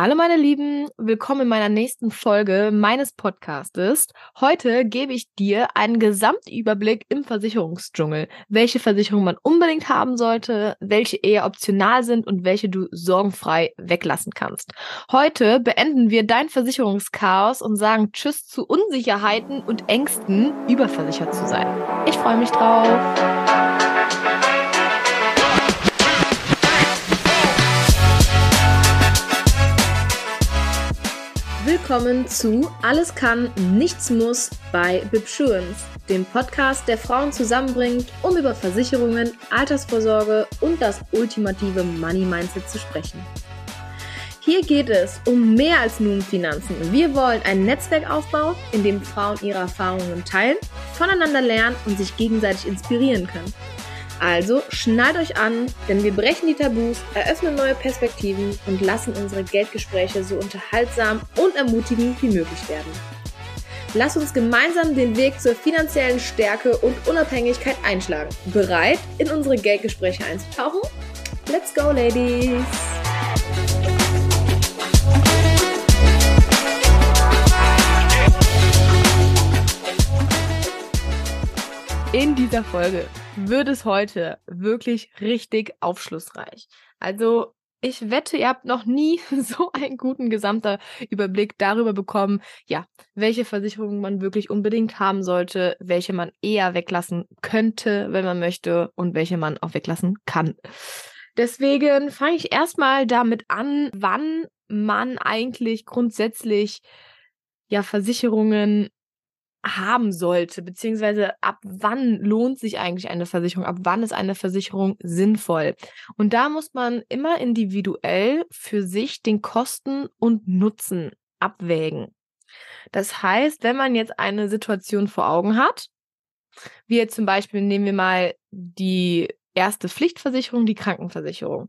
Hallo meine Lieben, willkommen in meiner nächsten Folge meines Podcastes. Heute gebe ich dir einen Gesamtüberblick im Versicherungsdschungel, welche Versicherungen man unbedingt haben sollte, welche eher optional sind und welche du sorgenfrei weglassen kannst. Heute beenden wir dein Versicherungschaos und sagen Tschüss zu Unsicherheiten und Ängsten, überversichert zu sein. Ich freue mich drauf. Willkommen zu Alles kann, nichts muss bei Bibsurance, dem Podcast, der Frauen zusammenbringt, um über Versicherungen, Altersvorsorge und das ultimative Money Mindset zu sprechen. Hier geht es um mehr als nur um Finanzen. Wir wollen ein Netzwerk aufbauen, in dem Frauen ihre Erfahrungen teilen, voneinander lernen und sich gegenseitig inspirieren können. Also schnallt euch an, denn wir brechen die Tabus, eröffnen neue Perspektiven und lassen unsere Geldgespräche so unterhaltsam und ermutigend wie möglich werden. Lass uns gemeinsam den Weg zur finanziellen Stärke und Unabhängigkeit einschlagen. Bereit, in unsere Geldgespräche einzutauchen? Let's go, Ladies! In dieser Folge wird es heute wirklich richtig aufschlussreich. Also ich wette, ihr habt noch nie so einen guten gesamter Überblick darüber bekommen, ja, welche Versicherungen man wirklich unbedingt haben sollte, welche man eher weglassen könnte, wenn man möchte und welche man auch weglassen kann. Deswegen fange ich erstmal damit an, wann man eigentlich grundsätzlich ja Versicherungen haben sollte, beziehungsweise ab wann lohnt sich eigentlich eine Versicherung, ab wann ist eine Versicherung sinnvoll. Und da muss man immer individuell für sich den Kosten und Nutzen abwägen. Das heißt, wenn man jetzt eine Situation vor Augen hat, wie jetzt zum Beispiel nehmen wir mal die erste Pflichtversicherung, die Krankenversicherung.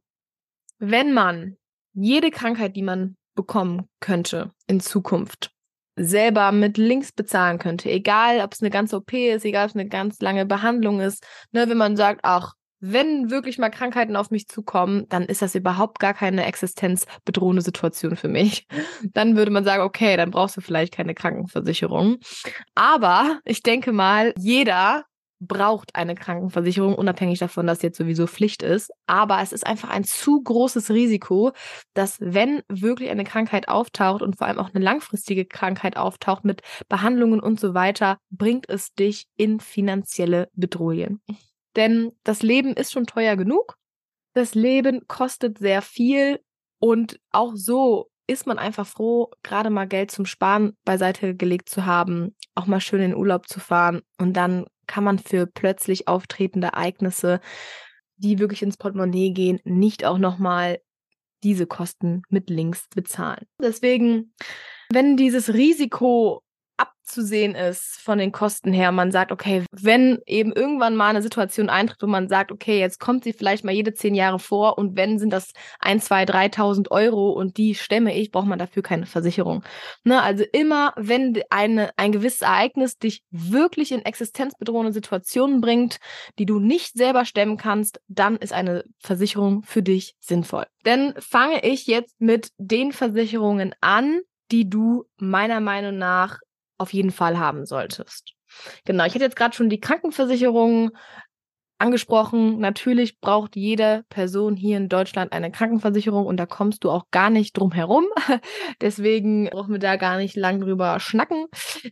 Wenn man jede Krankheit, die man bekommen könnte in Zukunft, selber mit Links bezahlen könnte. Egal, ob es eine ganze OP ist, egal, ob es eine ganz lange Behandlung ist. Ne, wenn man sagt, ach, wenn wirklich mal Krankheiten auf mich zukommen, dann ist das überhaupt gar keine existenzbedrohende Situation für mich. Dann würde man sagen, okay, dann brauchst du vielleicht keine Krankenversicherung. Aber ich denke mal, jeder braucht eine Krankenversicherung, unabhängig davon, dass jetzt sowieso Pflicht ist. Aber es ist einfach ein zu großes Risiko, dass wenn wirklich eine Krankheit auftaucht und vor allem auch eine langfristige Krankheit auftaucht mit Behandlungen und so weiter, bringt es dich in finanzielle Bedrohungen. Denn das Leben ist schon teuer genug. Das Leben kostet sehr viel und auch so ist man einfach froh, gerade mal Geld zum Sparen beiseite gelegt zu haben, auch mal schön in den Urlaub zu fahren und dann kann man für plötzlich auftretende Ereignisse, die wirklich ins Portemonnaie gehen, nicht auch nochmal diese Kosten mit links bezahlen. Deswegen, wenn dieses Risiko abzusehen ist von den Kosten her. Man sagt, okay, wenn eben irgendwann mal eine Situation eintritt, wo man sagt, okay, jetzt kommt sie vielleicht mal jede zehn Jahre vor und wenn sind das ein, zwei, dreitausend Euro und die stemme ich, braucht man dafür keine Versicherung. Ne? Also immer, wenn eine, ein gewisses Ereignis dich wirklich in existenzbedrohende Situationen bringt, die du nicht selber stemmen kannst, dann ist eine Versicherung für dich sinnvoll. Denn fange ich jetzt mit den Versicherungen an, die du meiner Meinung nach auf jeden Fall haben solltest. Genau, ich hatte jetzt gerade schon die Krankenversicherung angesprochen. Natürlich braucht jede Person hier in Deutschland eine Krankenversicherung und da kommst du auch gar nicht drum herum. Deswegen brauchen wir da gar nicht lang drüber schnacken.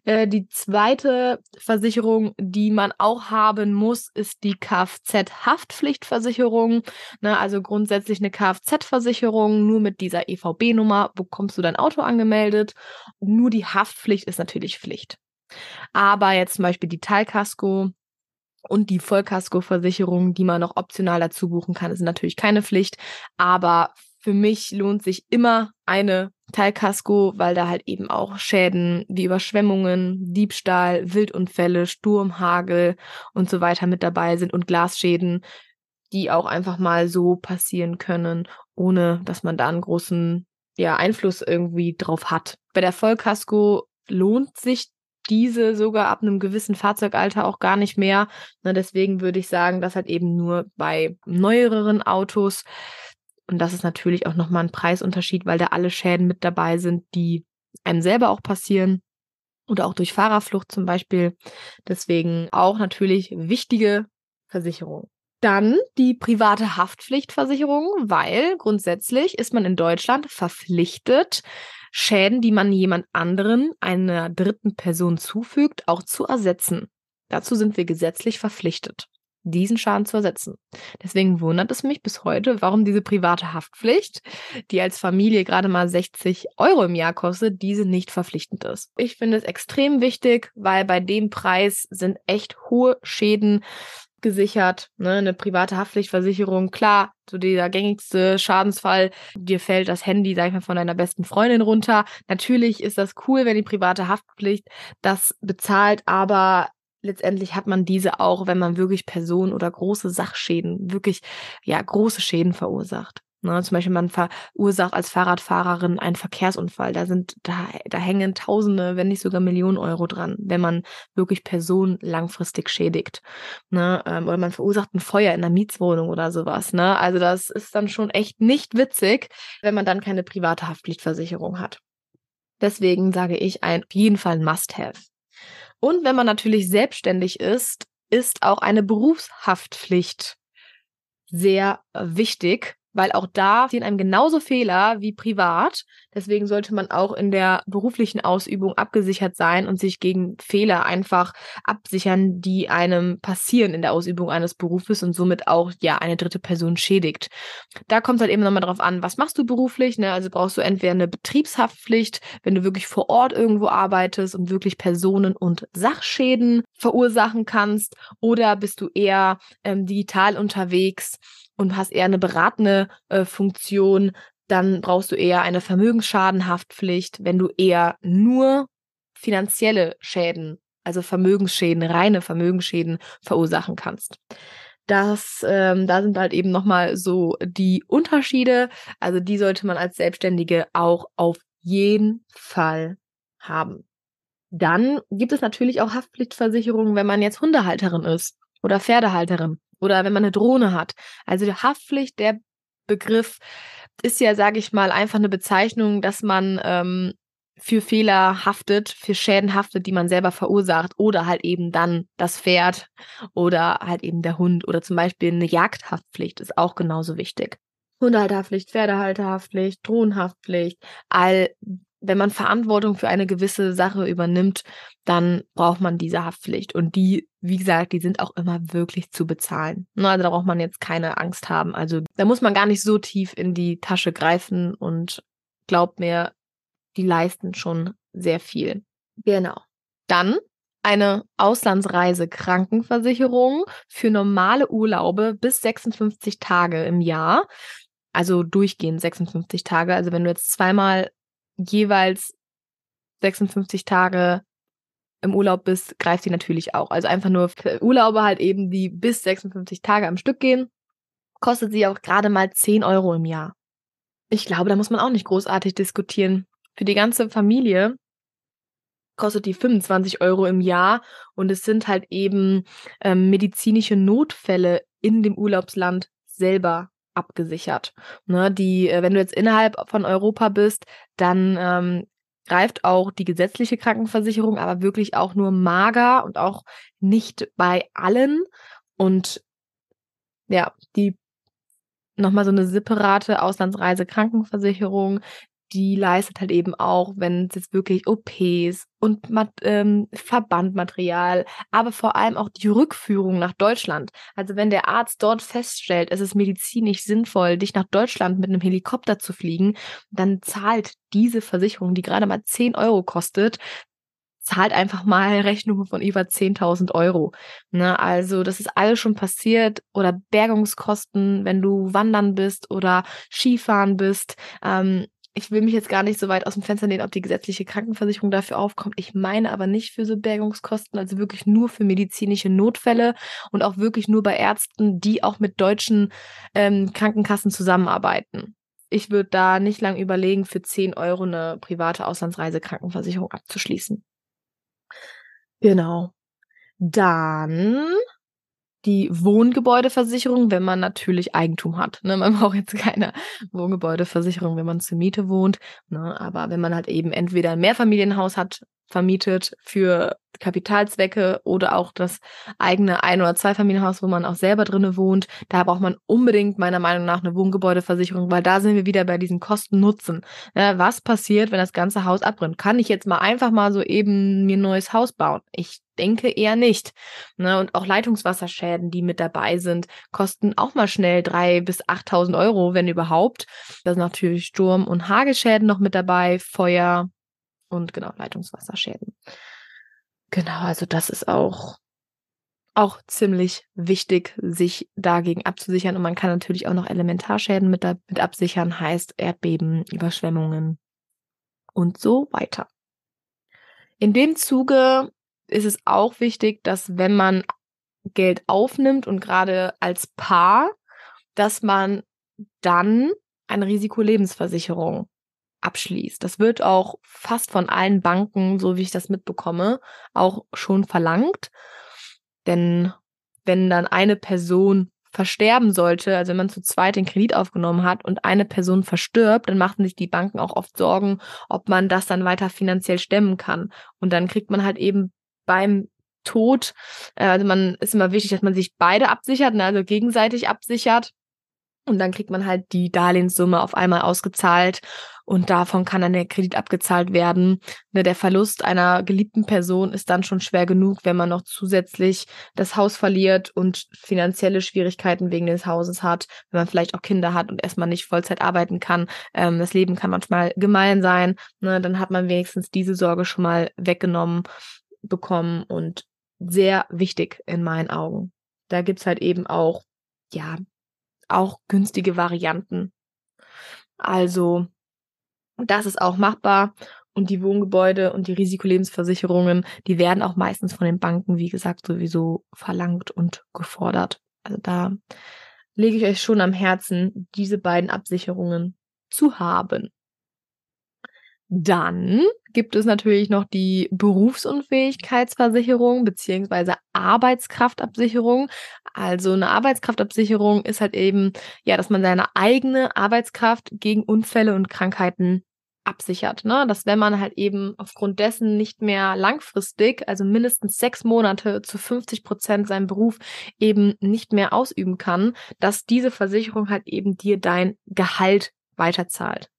Äh, die zweite Versicherung, die man auch haben muss, ist die Kfz-Haftpflichtversicherung. Ne, also grundsätzlich eine Kfz-Versicherung. Nur mit dieser EVB-Nummer bekommst du dein Auto angemeldet. Nur die Haftpflicht ist natürlich Pflicht. Aber jetzt zum Beispiel die Teilkasko, und die Vollkaskoversicherung, die man noch optional dazu buchen kann, ist natürlich keine Pflicht. Aber für mich lohnt sich immer eine Teilkasko, weil da halt eben auch Schäden wie Überschwemmungen, Diebstahl, Wildunfälle, Sturm, Hagel und so weiter mit dabei sind und Glasschäden, die auch einfach mal so passieren können, ohne dass man da einen großen ja, Einfluss irgendwie drauf hat. Bei der Vollkasko lohnt sich diese sogar ab einem gewissen Fahrzeugalter auch gar nicht mehr. Na, deswegen würde ich sagen, dass halt eben nur bei neueren Autos Und das ist natürlich auch nochmal ein Preisunterschied, weil da alle Schäden mit dabei sind, die einem selber auch passieren oder auch durch Fahrerflucht zum Beispiel. Deswegen auch natürlich wichtige Versicherung. Dann die private Haftpflichtversicherung, weil grundsätzlich ist man in Deutschland verpflichtet, Schäden, die man jemand anderen, einer dritten Person zufügt, auch zu ersetzen. Dazu sind wir gesetzlich verpflichtet diesen Schaden zu ersetzen. Deswegen wundert es mich bis heute, warum diese private Haftpflicht, die als Familie gerade mal 60 Euro im Jahr kostet, diese nicht verpflichtend ist. Ich finde es extrem wichtig, weil bei dem Preis sind echt hohe Schäden gesichert. Ne? Eine private Haftpflichtversicherung, klar, so dieser gängigste Schadensfall, dir fällt das Handy, sag ich mal, von deiner besten Freundin runter. Natürlich ist das cool, wenn die private Haftpflicht das bezahlt, aber letztendlich hat man diese auch, wenn man wirklich Personen oder große Sachschäden, wirklich ja große Schäden verursacht. Ne, zum Beispiel man verursacht als Fahrradfahrerin einen Verkehrsunfall. Da sind, da, da hängen Tausende, wenn nicht sogar Millionen Euro dran, wenn man wirklich Personen langfristig schädigt. Ne, ähm, oder man verursacht ein Feuer in der Mietswohnung oder sowas. Ne? Also das ist dann schon echt nicht witzig, wenn man dann keine private Haftpflichtversicherung hat. Deswegen sage ich ein, auf jeden Fall ein Must-Have. Und wenn man natürlich selbstständig ist, ist auch eine Berufshaftpflicht sehr wichtig weil auch da passieren einem genauso Fehler wie privat. Deswegen sollte man auch in der beruflichen Ausübung abgesichert sein und sich gegen Fehler einfach absichern, die einem passieren in der Ausübung eines Berufes und somit auch ja eine dritte Person schädigt. Da kommt es halt eben nochmal drauf an, was machst du beruflich? Ne? Also brauchst du entweder eine Betriebshaftpflicht, wenn du wirklich vor Ort irgendwo arbeitest und wirklich Personen- und Sachschäden verursachen kannst, oder bist du eher ähm, digital unterwegs und hast eher eine beratende äh, Funktion, dann brauchst du eher eine Vermögensschadenhaftpflicht, wenn du eher nur finanzielle Schäden, also Vermögensschäden, reine Vermögensschäden verursachen kannst. Das, ähm, da sind halt eben nochmal so die Unterschiede. Also die sollte man als Selbstständige auch auf jeden Fall haben. Dann gibt es natürlich auch Haftpflichtversicherungen, wenn man jetzt Hundehalterin ist oder Pferdehalterin oder wenn man eine Drohne hat. Also die Haftpflicht, der Begriff ist ja, sage ich mal, einfach eine Bezeichnung, dass man ähm, für Fehler haftet, für Schäden haftet, die man selber verursacht oder halt eben dann das Pferd oder halt eben der Hund oder zum Beispiel eine Jagdhaftpflicht ist auch genauso wichtig. Hundehalterhaftpflicht, Pferdehalterhaftpflicht, Drohnenhaftpflicht, all wenn man Verantwortung für eine gewisse Sache übernimmt, dann braucht man diese Haftpflicht. Und die, wie gesagt, die sind auch immer wirklich zu bezahlen. Also da braucht man jetzt keine Angst haben. Also da muss man gar nicht so tief in die Tasche greifen und glaubt mir, die leisten schon sehr viel. Genau. Dann eine Auslandsreise Krankenversicherung für normale Urlaube bis 56 Tage im Jahr. Also durchgehend 56 Tage. Also wenn du jetzt zweimal jeweils 56 Tage im Urlaub bist, greift sie natürlich auch. Also einfach nur Urlaube halt eben, die bis 56 Tage am Stück gehen, kostet sie auch gerade mal 10 Euro im Jahr. Ich glaube, da muss man auch nicht großartig diskutieren. Für die ganze Familie kostet die 25 Euro im Jahr und es sind halt eben ähm, medizinische Notfälle in dem Urlaubsland selber abgesichert. Ne, die, äh, wenn du jetzt innerhalb von Europa bist, dann ähm, greift auch die gesetzliche Krankenversicherung, aber wirklich auch nur mager und auch nicht bei allen. Und ja, die nochmal so eine separate Auslandsreise Krankenversicherung, die leistet halt eben auch, wenn es jetzt wirklich OPs und ähm, Verbandmaterial, aber vor allem auch die Rückführung nach Deutschland. Also wenn der Arzt dort feststellt, es ist medizinisch sinnvoll, dich nach Deutschland mit einem Helikopter zu fliegen, dann zahlt diese Versicherung, die gerade mal 10 Euro kostet, zahlt einfach mal Rechnungen von über 10.000 Euro. Ne, also das ist alles schon passiert oder Bergungskosten, wenn du wandern bist oder Skifahren bist. Ähm, ich will mich jetzt gar nicht so weit aus dem Fenster nehmen, ob die gesetzliche Krankenversicherung dafür aufkommt. Ich meine aber nicht für so Bergungskosten, also wirklich nur für medizinische Notfälle und auch wirklich nur bei Ärzten, die auch mit deutschen ähm, Krankenkassen zusammenarbeiten. Ich würde da nicht lang überlegen, für 10 Euro eine private Auslandsreisekrankenversicherung abzuschließen. Genau. Dann die Wohngebäudeversicherung, wenn man natürlich Eigentum hat. Ne? Man braucht jetzt keine Wohngebäudeversicherung, wenn man zur Miete wohnt. Ne? Aber wenn man halt eben entweder ein Mehrfamilienhaus hat, vermietet für Kapitalzwecke oder auch das eigene Ein- oder Zweifamilienhaus, wo man auch selber drinne wohnt. Da braucht man unbedingt meiner Meinung nach eine Wohngebäudeversicherung, weil da sind wir wieder bei diesen Kosten-Nutzen. Ja, was passiert, wenn das ganze Haus abbrennt? Kann ich jetzt mal einfach mal so eben mir ein neues Haus bauen? Ich denke eher nicht. Ne? Und auch Leitungswasserschäden, die mit dabei sind, kosten auch mal schnell drei bis 8.000 Euro, wenn überhaupt. Da sind natürlich Sturm- und Hagelschäden noch mit dabei, Feuer, und genau, Leitungswasserschäden. Genau, also das ist auch, auch ziemlich wichtig, sich dagegen abzusichern. Und man kann natürlich auch noch Elementarschäden mit, mit absichern, heißt Erdbeben, Überschwemmungen und so weiter. In dem Zuge ist es auch wichtig, dass wenn man Geld aufnimmt und gerade als Paar, dass man dann eine Risikolebensversicherung abschließt. Das wird auch fast von allen Banken, so wie ich das mitbekomme, auch schon verlangt. Denn wenn dann eine Person versterben sollte, also wenn man zu zweit den Kredit aufgenommen hat und eine Person verstirbt, dann machen sich die Banken auch oft Sorgen, ob man das dann weiter finanziell stemmen kann. Und dann kriegt man halt eben beim Tod, äh, also man ist immer wichtig, dass man sich beide absichert, ne, also gegenseitig absichert. Und dann kriegt man halt die Darlehenssumme auf einmal ausgezahlt und davon kann dann der Kredit abgezahlt werden. Ne, der Verlust einer geliebten Person ist dann schon schwer genug, wenn man noch zusätzlich das Haus verliert und finanzielle Schwierigkeiten wegen des Hauses hat, wenn man vielleicht auch Kinder hat und erstmal nicht Vollzeit arbeiten kann. Ähm, das Leben kann manchmal gemein sein. Ne, dann hat man wenigstens diese Sorge schon mal weggenommen bekommen und sehr wichtig in meinen Augen. Da gibt's halt eben auch, ja, auch günstige Varianten. Also das ist auch machbar. Und die Wohngebäude und die Risikolebensversicherungen, die werden auch meistens von den Banken, wie gesagt, sowieso verlangt und gefordert. Also da lege ich euch schon am Herzen, diese beiden Absicherungen zu haben. Dann gibt es natürlich noch die Berufsunfähigkeitsversicherung beziehungsweise Arbeitskraftabsicherung. Also eine Arbeitskraftabsicherung ist halt eben, ja, dass man seine eigene Arbeitskraft gegen Unfälle und Krankheiten absichert, ne? Dass wenn man halt eben aufgrund dessen nicht mehr langfristig, also mindestens sechs Monate zu 50 Prozent seinen Beruf eben nicht mehr ausüben kann, dass diese Versicherung halt eben dir dein Gehalt weiterzahlt.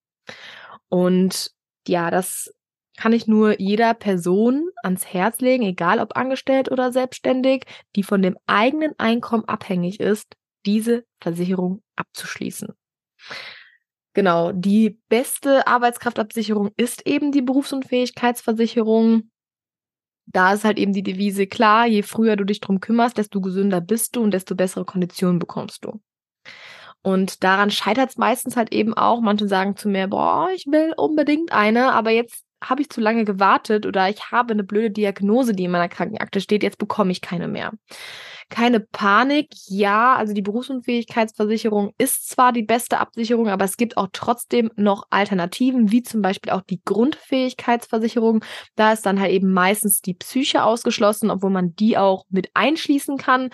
Und ja, das kann ich nur jeder Person ans Herz legen, egal ob angestellt oder selbstständig, die von dem eigenen Einkommen abhängig ist, diese Versicherung abzuschließen. Genau, die beste Arbeitskraftabsicherung ist eben die Berufsunfähigkeitsversicherung. Da ist halt eben die Devise klar, je früher du dich drum kümmerst, desto gesünder bist du und desto bessere Konditionen bekommst du. Und daran scheitert es meistens halt eben auch. Manche sagen zu mir, boah, ich will unbedingt eine, aber jetzt habe ich zu lange gewartet oder ich habe eine blöde Diagnose, die in meiner Krankenakte steht, jetzt bekomme ich keine mehr. Keine Panik, ja, also die Berufsunfähigkeitsversicherung ist zwar die beste Absicherung, aber es gibt auch trotzdem noch Alternativen, wie zum Beispiel auch die Grundfähigkeitsversicherung. Da ist dann halt eben meistens die Psyche ausgeschlossen, obwohl man die auch mit einschließen kann.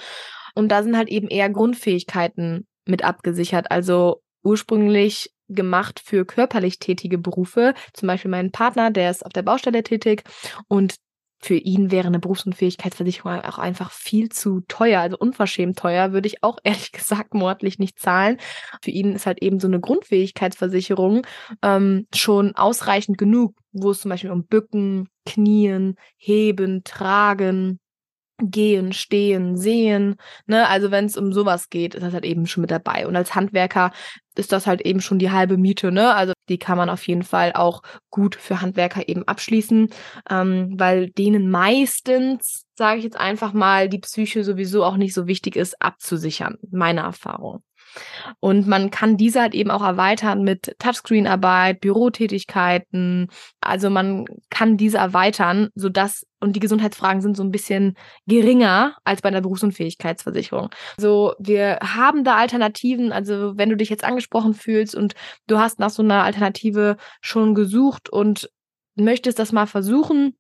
Und da sind halt eben eher Grundfähigkeiten mit abgesichert. Also ursprünglich gemacht für körperlich tätige Berufe. Zum Beispiel mein Partner, der ist auf der Baustelle tätig und für ihn wäre eine Berufsunfähigkeitsversicherung auch einfach viel zu teuer, also unverschämt teuer, würde ich auch ehrlich gesagt monatlich nicht zahlen. Für ihn ist halt eben so eine Grundfähigkeitsversicherung ähm, schon ausreichend genug, wo es zum Beispiel um Bücken, Knien, Heben, Tragen, Gehen, Stehen, Sehen. Ne? Also wenn es um sowas geht, ist das halt eben schon mit dabei. Und als Handwerker ist das halt eben schon die halbe Miete. Ne? Also die kann man auf jeden Fall auch gut für Handwerker eben abschließen, ähm, weil denen meistens, sage ich jetzt einfach mal, die Psyche sowieso auch nicht so wichtig ist, abzusichern. Meine Erfahrung. Und man kann diese halt eben auch erweitern mit Touchscreen-Arbeit, Bürotätigkeiten. Also man kann diese erweitern, sodass, und die Gesundheitsfragen sind so ein bisschen geringer als bei einer Berufsunfähigkeitsversicherung. So, wir haben da Alternativen. Also wenn du dich jetzt angesprochen fühlst und du hast nach so einer Alternative schon gesucht und möchtest das mal versuchen,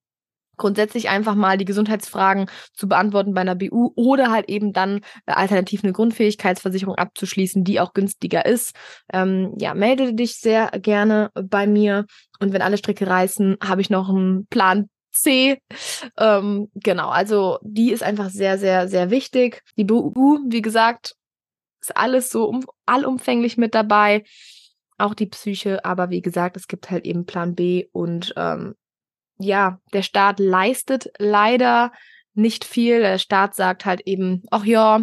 grundsätzlich einfach mal die Gesundheitsfragen zu beantworten bei einer BU oder halt eben dann äh, alternativ eine Grundfähigkeitsversicherung abzuschließen, die auch günstiger ist. Ähm, ja, melde dich sehr gerne bei mir und wenn alle Stricke reißen, habe ich noch einen Plan C. Ähm, genau, also die ist einfach sehr, sehr, sehr wichtig. Die BU, wie gesagt, ist alles so um, allumfänglich mit dabei. Auch die Psyche, aber wie gesagt, es gibt halt eben Plan B und ähm, ja, der Staat leistet leider nicht viel. Der Staat sagt halt eben, ach ja,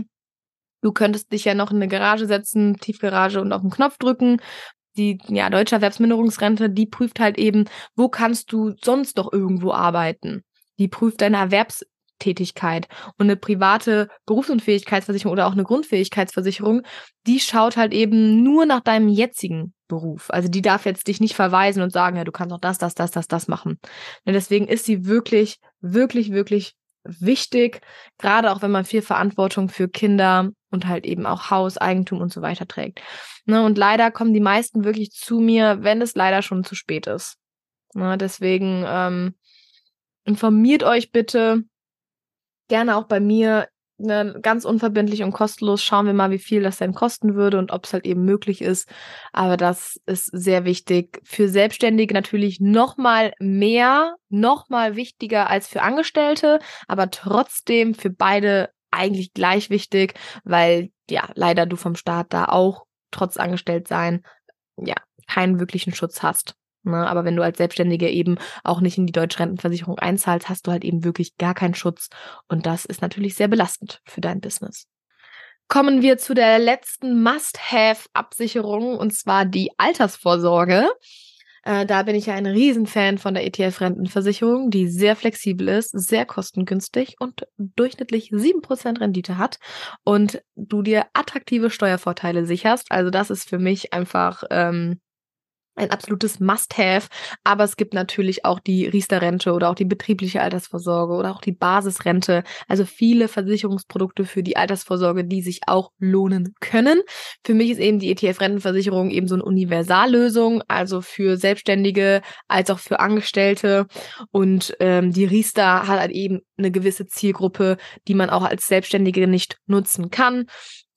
du könntest dich ja noch in eine Garage setzen, Tiefgarage und auf den Knopf drücken. Die ja, deutsche Erwerbsminderungsrente, die prüft halt eben, wo kannst du sonst doch irgendwo arbeiten. Die prüft deine Erwerbstätigkeit. Und eine private Berufsunfähigkeitsversicherung oder auch eine Grundfähigkeitsversicherung, die schaut halt eben nur nach deinem jetzigen Beruf. Also die darf jetzt dich nicht verweisen und sagen, ja, du kannst auch das, das, das, das, das machen. Und deswegen ist sie wirklich, wirklich, wirklich wichtig, gerade auch wenn man viel Verantwortung für Kinder und halt eben auch Haus, Eigentum und so weiter trägt. Ne, und leider kommen die meisten wirklich zu mir, wenn es leider schon zu spät ist. Ne, deswegen ähm, informiert euch bitte gerne auch bei mir ne, ganz unverbindlich und kostenlos. Schauen wir mal, wie viel das denn kosten würde und ob es halt eben möglich ist. Aber das ist sehr wichtig. Für Selbstständige natürlich noch mal mehr, noch mal wichtiger als für Angestellte, aber trotzdem für beide eigentlich gleich wichtig, weil ja leider du vom Staat da auch trotz angestellt sein ja keinen wirklichen Schutz hast. Ne? Aber wenn du als Selbstständige eben auch nicht in die deutsche Rentenversicherung einzahlst, hast du halt eben wirklich gar keinen Schutz. Und das ist natürlich sehr belastend für dein Business. Kommen wir zu der letzten Must-Have-Absicherung und zwar die Altersvorsorge. Äh, da bin ich ja ein Riesenfan von der ETF-Rentenversicherung, die sehr flexibel ist, sehr kostengünstig und durchschnittlich 7% Rendite hat und du dir attraktive Steuervorteile sicherst. Also das ist für mich einfach ähm, ein absolutes Must-Have. Aber es gibt natürlich auch die Riester-Rente oder auch die betriebliche Altersvorsorge oder auch die Basisrente. Also viele Versicherungsprodukte für die Altersvorsorge, die sich auch lohnen können. Für mich ist eben die ETF-Rentenversicherung eben so eine Universallösung, also für Selbstständige als auch für Angestellte. Und ähm, die Riester hat halt eben eine gewisse Zielgruppe, die man auch als Selbstständige nicht nutzen kann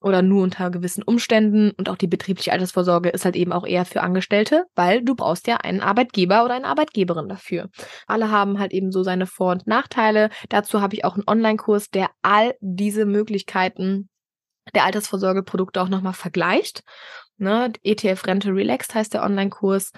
oder nur unter gewissen Umständen. Und auch die betriebliche Altersvorsorge ist halt eben auch eher für Angestellte, weil du brauchst ja einen Arbeitgeber oder eine Arbeitgeberin dafür. Alle haben halt eben so seine Vor- und Nachteile. Dazu habe ich auch einen Online-Kurs, der all diese Möglichkeiten der Altersvorsorgeprodukte auch nochmal vergleicht. Ne? ETF Rente Relaxed heißt der Online-Kurs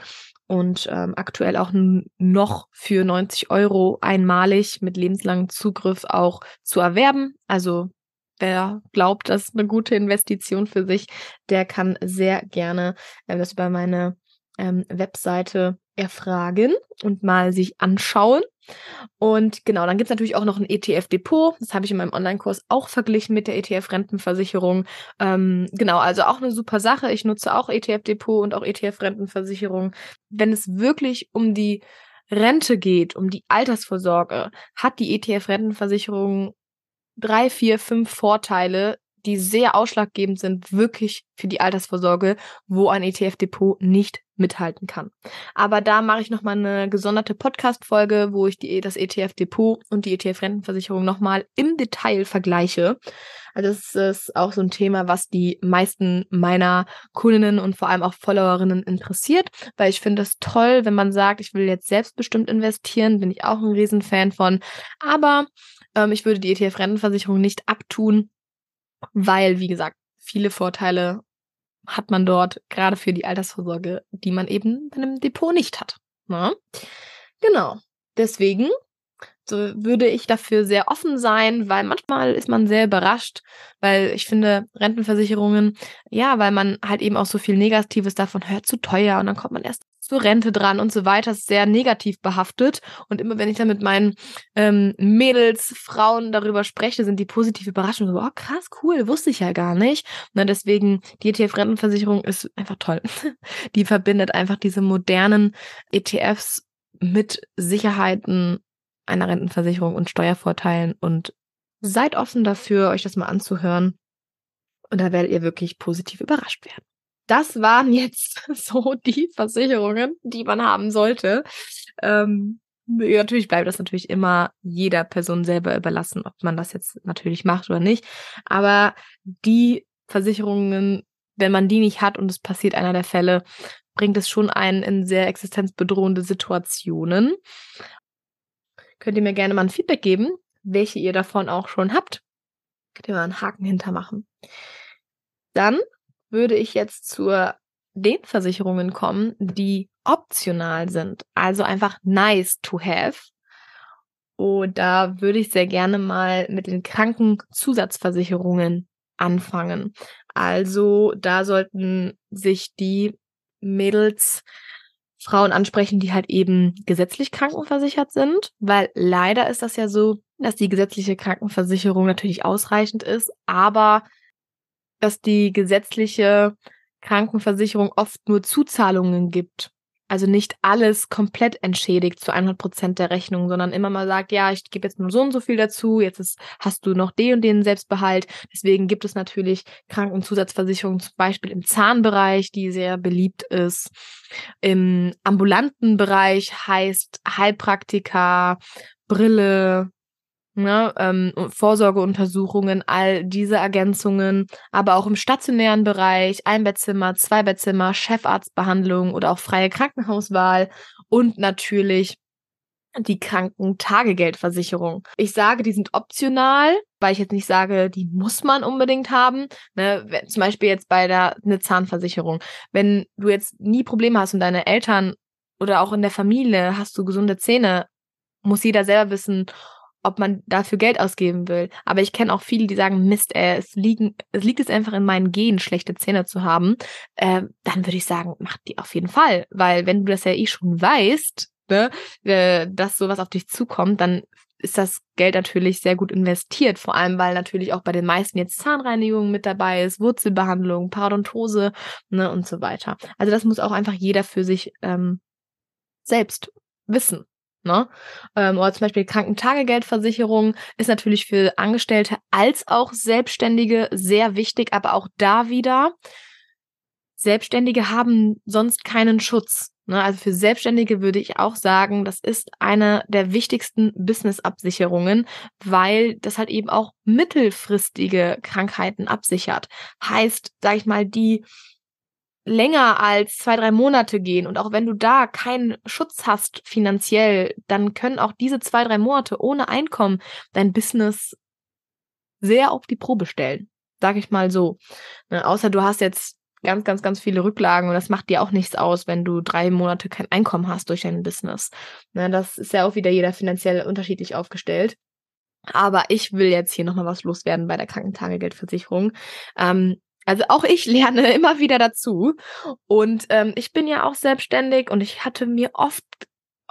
und ähm, aktuell auch noch für 90 Euro einmalig mit lebenslangem Zugriff auch zu erwerben. Also wer glaubt, das ist eine gute Investition für sich, der kann sehr gerne äh, das über meine ähm, Webseite erfragen und mal sich anschauen. Und genau, dann gibt's natürlich auch noch ein ETF-Depot. Das habe ich in meinem Online-Kurs auch verglichen mit der ETF-Rentenversicherung. Ähm, genau, also auch eine super Sache. Ich nutze auch ETF-Depot und auch ETF-Rentenversicherung. Wenn es wirklich um die Rente geht, um die Altersvorsorge, hat die ETF-Rentenversicherung drei, vier, fünf Vorteile, die sehr ausschlaggebend sind, wirklich für die Altersvorsorge, wo ein ETF-Depot nicht mithalten kann. Aber da mache ich nochmal eine gesonderte Podcast-Folge, wo ich die, das ETF-Depot und die ETF-Rentenversicherung nochmal im Detail vergleiche. Also das ist auch so ein Thema, was die meisten meiner Kundinnen und vor allem auch Followerinnen interessiert, weil ich finde es toll, wenn man sagt, ich will jetzt selbstbestimmt investieren, bin ich auch ein Riesenfan von. Aber ähm, ich würde die ETF-Rentenversicherung nicht abtun, weil, wie gesagt, viele Vorteile hat man dort, gerade für die Altersvorsorge, die man eben bei einem Depot nicht hat. Na? Ne? Genau. Deswegen so würde ich dafür sehr offen sein, weil manchmal ist man sehr überrascht, weil ich finde Rentenversicherungen, ja, weil man halt eben auch so viel Negatives davon hört, zu teuer und dann kommt man erst zur Rente dran und so weiter, ist sehr negativ behaftet. Und immer wenn ich dann mit meinen ähm, Mädels, Frauen darüber spreche, sind die positiv überrascht und so, oh krass, cool, wusste ich ja gar nicht. Na, deswegen, die ETF-Rentenversicherung ist einfach toll. die verbindet einfach diese modernen ETFs mit Sicherheiten einer Rentenversicherung und Steuervorteilen und seid offen dafür, euch das mal anzuhören. Und da werdet ihr wirklich positiv überrascht werden das waren jetzt so die Versicherungen, die man haben sollte. Ähm, natürlich bleibt das natürlich immer jeder Person selber überlassen, ob man das jetzt natürlich macht oder nicht. Aber die Versicherungen, wenn man die nicht hat und es passiert einer der Fälle, bringt es schon einen in sehr existenzbedrohende Situationen. Könnt ihr mir gerne mal ein Feedback geben, welche ihr davon auch schon habt. Könnt ihr mal einen Haken hintermachen. Dann würde ich jetzt zur den Versicherungen kommen, die optional sind, also einfach nice to have. Und da würde ich sehr gerne mal mit den Krankenzusatzversicherungen anfangen. Also da sollten sich die Mädels Frauen ansprechen, die halt eben gesetzlich krankenversichert sind, weil leider ist das ja so, dass die gesetzliche Krankenversicherung natürlich ausreichend ist, aber dass die gesetzliche Krankenversicherung oft nur Zuzahlungen gibt. Also nicht alles komplett entschädigt zu 100 Prozent der Rechnung, sondern immer mal sagt, ja, ich gebe jetzt nur so und so viel dazu, jetzt ist, hast du noch den und den Selbstbehalt. Deswegen gibt es natürlich Krankenzusatzversicherungen, zum Beispiel im Zahnbereich, die sehr beliebt ist. Im ambulanten Bereich heißt Heilpraktika, Brille, ne, ähm, Vorsorgeuntersuchungen, all diese Ergänzungen, aber auch im stationären Bereich, Einbettzimmer, Zweibettzimmer, Chefarztbehandlung oder auch freie Krankenhauswahl und natürlich die Krankentagegeldversicherung. Ich sage, die sind optional, weil ich jetzt nicht sage, die muss man unbedingt haben. Ne, zum Beispiel jetzt bei der eine Zahnversicherung. Wenn du jetzt nie Probleme hast und deine Eltern oder auch in der Familie hast du gesunde Zähne, muss jeder selber wissen, ob man dafür Geld ausgeben will. Aber ich kenne auch viele, die sagen, Mist, ey, es, liegen, es liegt es einfach in meinen Genen, schlechte Zähne zu haben. Äh, dann würde ich sagen, mach die auf jeden Fall. Weil wenn du das ja eh schon weißt, ne, äh, dass sowas auf dich zukommt, dann ist das Geld natürlich sehr gut investiert. Vor allem, weil natürlich auch bei den meisten jetzt Zahnreinigung mit dabei ist, Wurzelbehandlung, Parodontose ne, und so weiter. Also das muss auch einfach jeder für sich ähm, selbst wissen. Ne? Ähm, oder zum Beispiel Krankentagegeldversicherung ist natürlich für Angestellte als auch Selbstständige sehr wichtig, aber auch da wieder, Selbstständige haben sonst keinen Schutz. Ne? Also für Selbstständige würde ich auch sagen, das ist eine der wichtigsten Business-Absicherungen, weil das halt eben auch mittelfristige Krankheiten absichert. Heißt, sag ich mal, die länger als zwei, drei Monate gehen und auch wenn du da keinen Schutz hast finanziell, dann können auch diese zwei, drei Monate ohne Einkommen dein Business sehr auf die Probe stellen. Sag ich mal so. Ne, außer du hast jetzt ganz, ganz, ganz viele Rücklagen und das macht dir auch nichts aus, wenn du drei Monate kein Einkommen hast durch dein Business. Ne, das ist ja auch wieder jeder finanziell unterschiedlich aufgestellt. Aber ich will jetzt hier nochmal was loswerden bei der Krankentagegeldversicherung. Ähm, also auch ich lerne immer wieder dazu. Und ähm, ich bin ja auch selbstständig und ich hatte mir oft,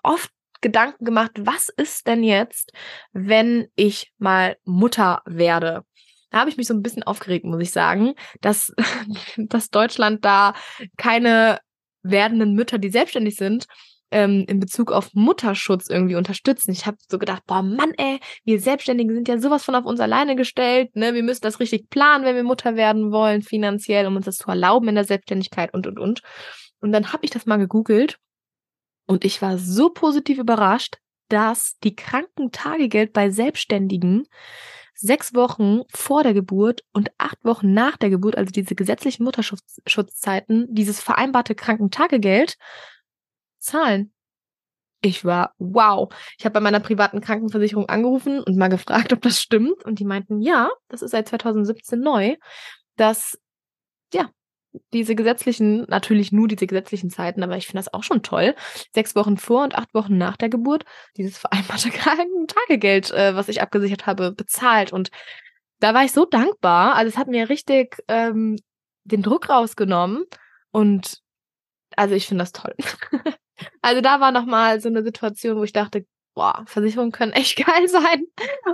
oft Gedanken gemacht, was ist denn jetzt, wenn ich mal Mutter werde? Da habe ich mich so ein bisschen aufgeregt, muss ich sagen, dass, dass Deutschland da keine werdenden Mütter, die selbstständig sind, ähm, in Bezug auf Mutterschutz irgendwie unterstützen. Ich habe so gedacht, boah, Mann, ey, wir Selbstständigen sind ja sowas von auf uns alleine gestellt. Ne? Wir müssen das richtig planen, wenn wir Mutter werden wollen, finanziell, um uns das zu erlauben in der Selbstständigkeit und, und, und. Und dann habe ich das mal gegoogelt und ich war so positiv überrascht, dass die Krankentagegeld bei Selbstständigen sechs Wochen vor der Geburt und acht Wochen nach der Geburt, also diese gesetzlichen Mutterschutzzeiten, dieses vereinbarte Krankentagegeld zahlen. Ich war, wow. Ich habe bei meiner privaten Krankenversicherung angerufen und mal gefragt, ob das stimmt. Und die meinten, ja, das ist seit 2017 neu, dass, ja, diese gesetzlichen, natürlich nur diese gesetzlichen Zeiten, aber ich finde das auch schon toll. Sechs Wochen vor und acht Wochen nach der Geburt, dieses vereinbarte Krankentagegeld, äh, was ich abgesichert habe, bezahlt. Und da war ich so dankbar. Also es hat mir richtig ähm, den Druck rausgenommen. Und also ich finde das toll. Also da war nochmal so eine Situation, wo ich dachte, boah, Versicherungen können echt geil sein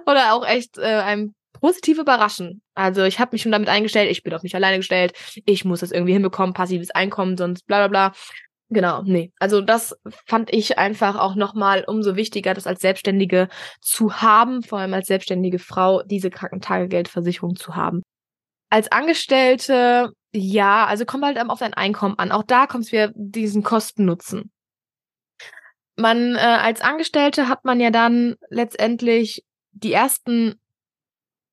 oder auch echt äh, einem positiv überraschen. Also ich habe mich schon damit eingestellt, ich bin auf mich alleine gestellt, ich muss das irgendwie hinbekommen, passives Einkommen, sonst bla bla bla. Genau, nee. Also das fand ich einfach auch nochmal umso wichtiger, das als Selbstständige zu haben, vor allem als selbstständige Frau, diese Krankentagegeldversicherung zu haben. Als Angestellte, ja, also kommt halt auf dein Einkommen an. Auch da kommt es wieder diesen Kosten-Nutzen man äh, als Angestellte hat man ja dann letztendlich die ersten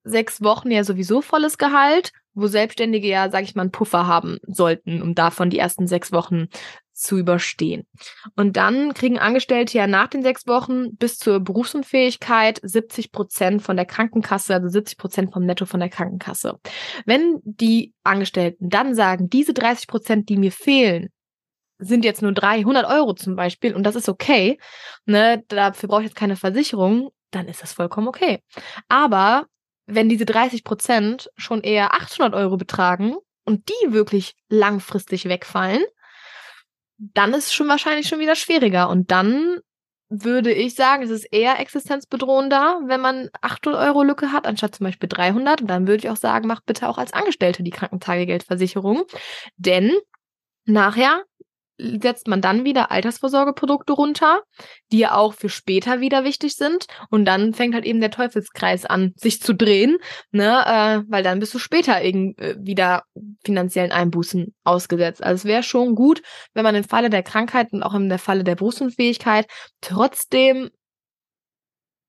sechs Wochen ja sowieso volles Gehalt, wo Selbstständige ja, sag ich mal, einen Puffer haben sollten, um davon die ersten sechs Wochen zu überstehen. Und dann kriegen Angestellte ja nach den sechs Wochen bis zur Berufsunfähigkeit 70 Prozent von der Krankenkasse, also 70 Prozent vom Netto von der Krankenkasse. Wenn die Angestellten dann sagen, diese 30 Prozent, die mir fehlen, sind jetzt nur 300 Euro zum Beispiel und das ist okay, ne, dafür brauche ich jetzt keine Versicherung, dann ist das vollkommen okay. Aber wenn diese 30 Prozent schon eher 800 Euro betragen und die wirklich langfristig wegfallen, dann ist es schon wahrscheinlich schon wieder schwieriger. Und dann würde ich sagen, es ist eher existenzbedrohender, wenn man 800 Euro Lücke hat, anstatt zum Beispiel 300. Und dann würde ich auch sagen, mach bitte auch als Angestellte die Krankentagegeldversicherung. Denn nachher setzt man dann wieder Altersvorsorgeprodukte runter, die ja auch für später wieder wichtig sind. Und dann fängt halt eben der Teufelskreis an, sich zu drehen, ne, äh, weil dann bist du später irgendwie äh, wieder finanziellen Einbußen ausgesetzt. Also es wäre schon gut, wenn man im Falle der Krankheit und auch im Falle der Berufsunfähigkeit trotzdem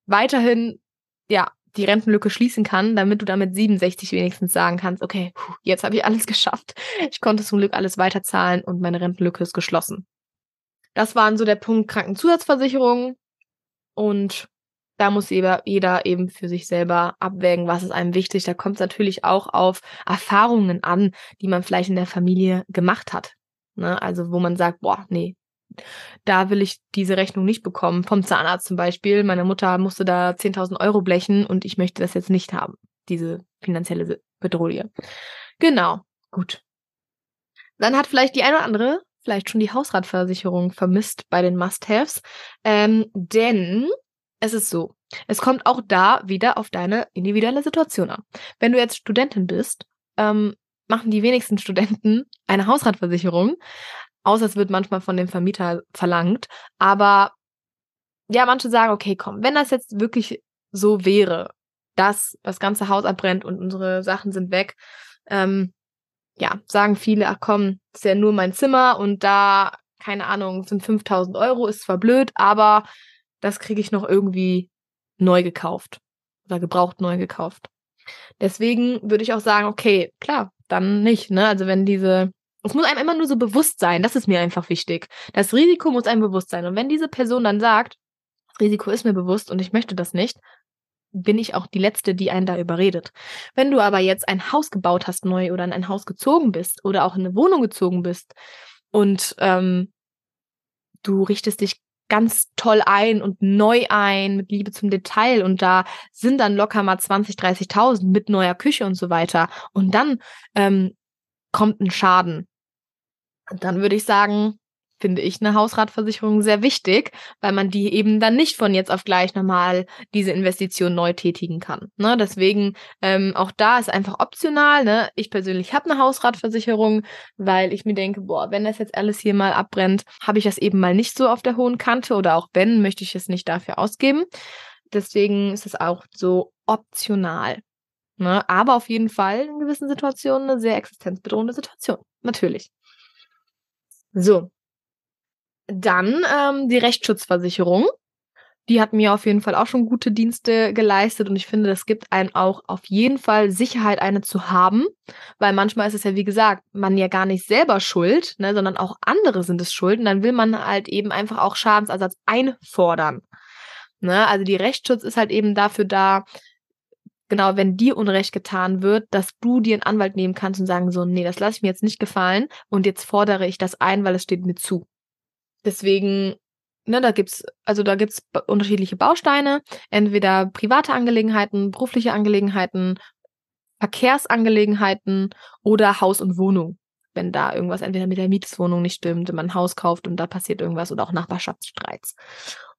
weiterhin ja die Rentenlücke schließen kann, damit du damit 67 wenigstens sagen kannst, okay, jetzt habe ich alles geschafft. Ich konnte zum Glück alles weiterzahlen und meine Rentenlücke ist geschlossen. Das waren so der Punkt Krankenzusatzversicherung und da muss jeder, eben für sich selber abwägen, was ist einem wichtig. Da kommt es natürlich auch auf Erfahrungen an, die man vielleicht in der Familie gemacht hat. Ne? Also wo man sagt, boah, nee, da will ich diese Rechnung nicht bekommen. Vom Zahnarzt zum Beispiel. Meine Mutter musste da 10.000 Euro blechen und ich möchte das jetzt nicht haben. Diese finanzielle Bedrohung. Genau. Gut. Dann hat vielleicht die eine oder andere vielleicht schon die Hausratversicherung vermisst bei den Must-Haves. Ähm, denn es ist so, es kommt auch da wieder auf deine individuelle Situation an. Wenn du jetzt Studentin bist, ähm, machen die wenigsten Studenten eine Hausratversicherung. Außer es wird manchmal von dem Vermieter verlangt. Aber ja, manche sagen, okay, komm, wenn das jetzt wirklich so wäre, dass das ganze Haus abbrennt und unsere Sachen sind weg, ähm, ja, sagen viele, ach komm, ist ja nur mein Zimmer und da, keine Ahnung, sind 5000 Euro, ist zwar blöd, aber das kriege ich noch irgendwie neu gekauft oder gebraucht neu gekauft. Deswegen würde ich auch sagen, okay, klar, dann nicht, ne? Also wenn diese es muss einem immer nur so bewusst sein, das ist mir einfach wichtig. Das Risiko muss einem bewusst sein. Und wenn diese Person dann sagt, Risiko ist mir bewusst und ich möchte das nicht, bin ich auch die Letzte, die einen da überredet. Wenn du aber jetzt ein Haus gebaut hast neu oder in ein Haus gezogen bist oder auch in eine Wohnung gezogen bist und ähm, du richtest dich ganz toll ein und neu ein mit Liebe zum Detail und da sind dann locker mal 20, 30.000 mit neuer Küche und so weiter und dann ähm, kommt ein Schaden dann würde ich sagen, finde ich eine Hausratversicherung sehr wichtig, weil man die eben dann nicht von jetzt auf gleich nochmal diese Investition neu tätigen kann. Ne? Deswegen ähm, auch da ist einfach optional. Ne? Ich persönlich habe eine Hausratversicherung, weil ich mir denke, boah, wenn das jetzt alles hier mal abbrennt, habe ich das eben mal nicht so auf der hohen Kante oder auch wenn, möchte ich es nicht dafür ausgeben. Deswegen ist es auch so optional. Ne? Aber auf jeden Fall in gewissen Situationen eine sehr existenzbedrohende Situation. Natürlich. So. Dann ähm, die Rechtsschutzversicherung. Die hat mir auf jeden Fall auch schon gute Dienste geleistet und ich finde, das gibt einem auch auf jeden Fall Sicherheit, eine zu haben, weil manchmal ist es ja, wie gesagt, man ja gar nicht selber schuld, ne, sondern auch andere sind es schuld und dann will man halt eben einfach auch Schadensersatz einfordern. Ne? Also die Rechtsschutz ist halt eben dafür da, genau, wenn dir Unrecht getan wird, dass du dir einen Anwalt nehmen kannst und sagen so, nee, das lasse ich mir jetzt nicht gefallen und jetzt fordere ich das ein, weil es steht mir zu. Deswegen, ne, da gibt's, also da gibt's unterschiedliche Bausteine, entweder private Angelegenheiten, berufliche Angelegenheiten, Verkehrsangelegenheiten oder Haus und Wohnung. Wenn da irgendwas entweder mit der Mietwohnung nicht stimmt, wenn man ein Haus kauft und da passiert irgendwas oder auch Nachbarschaftsstreits.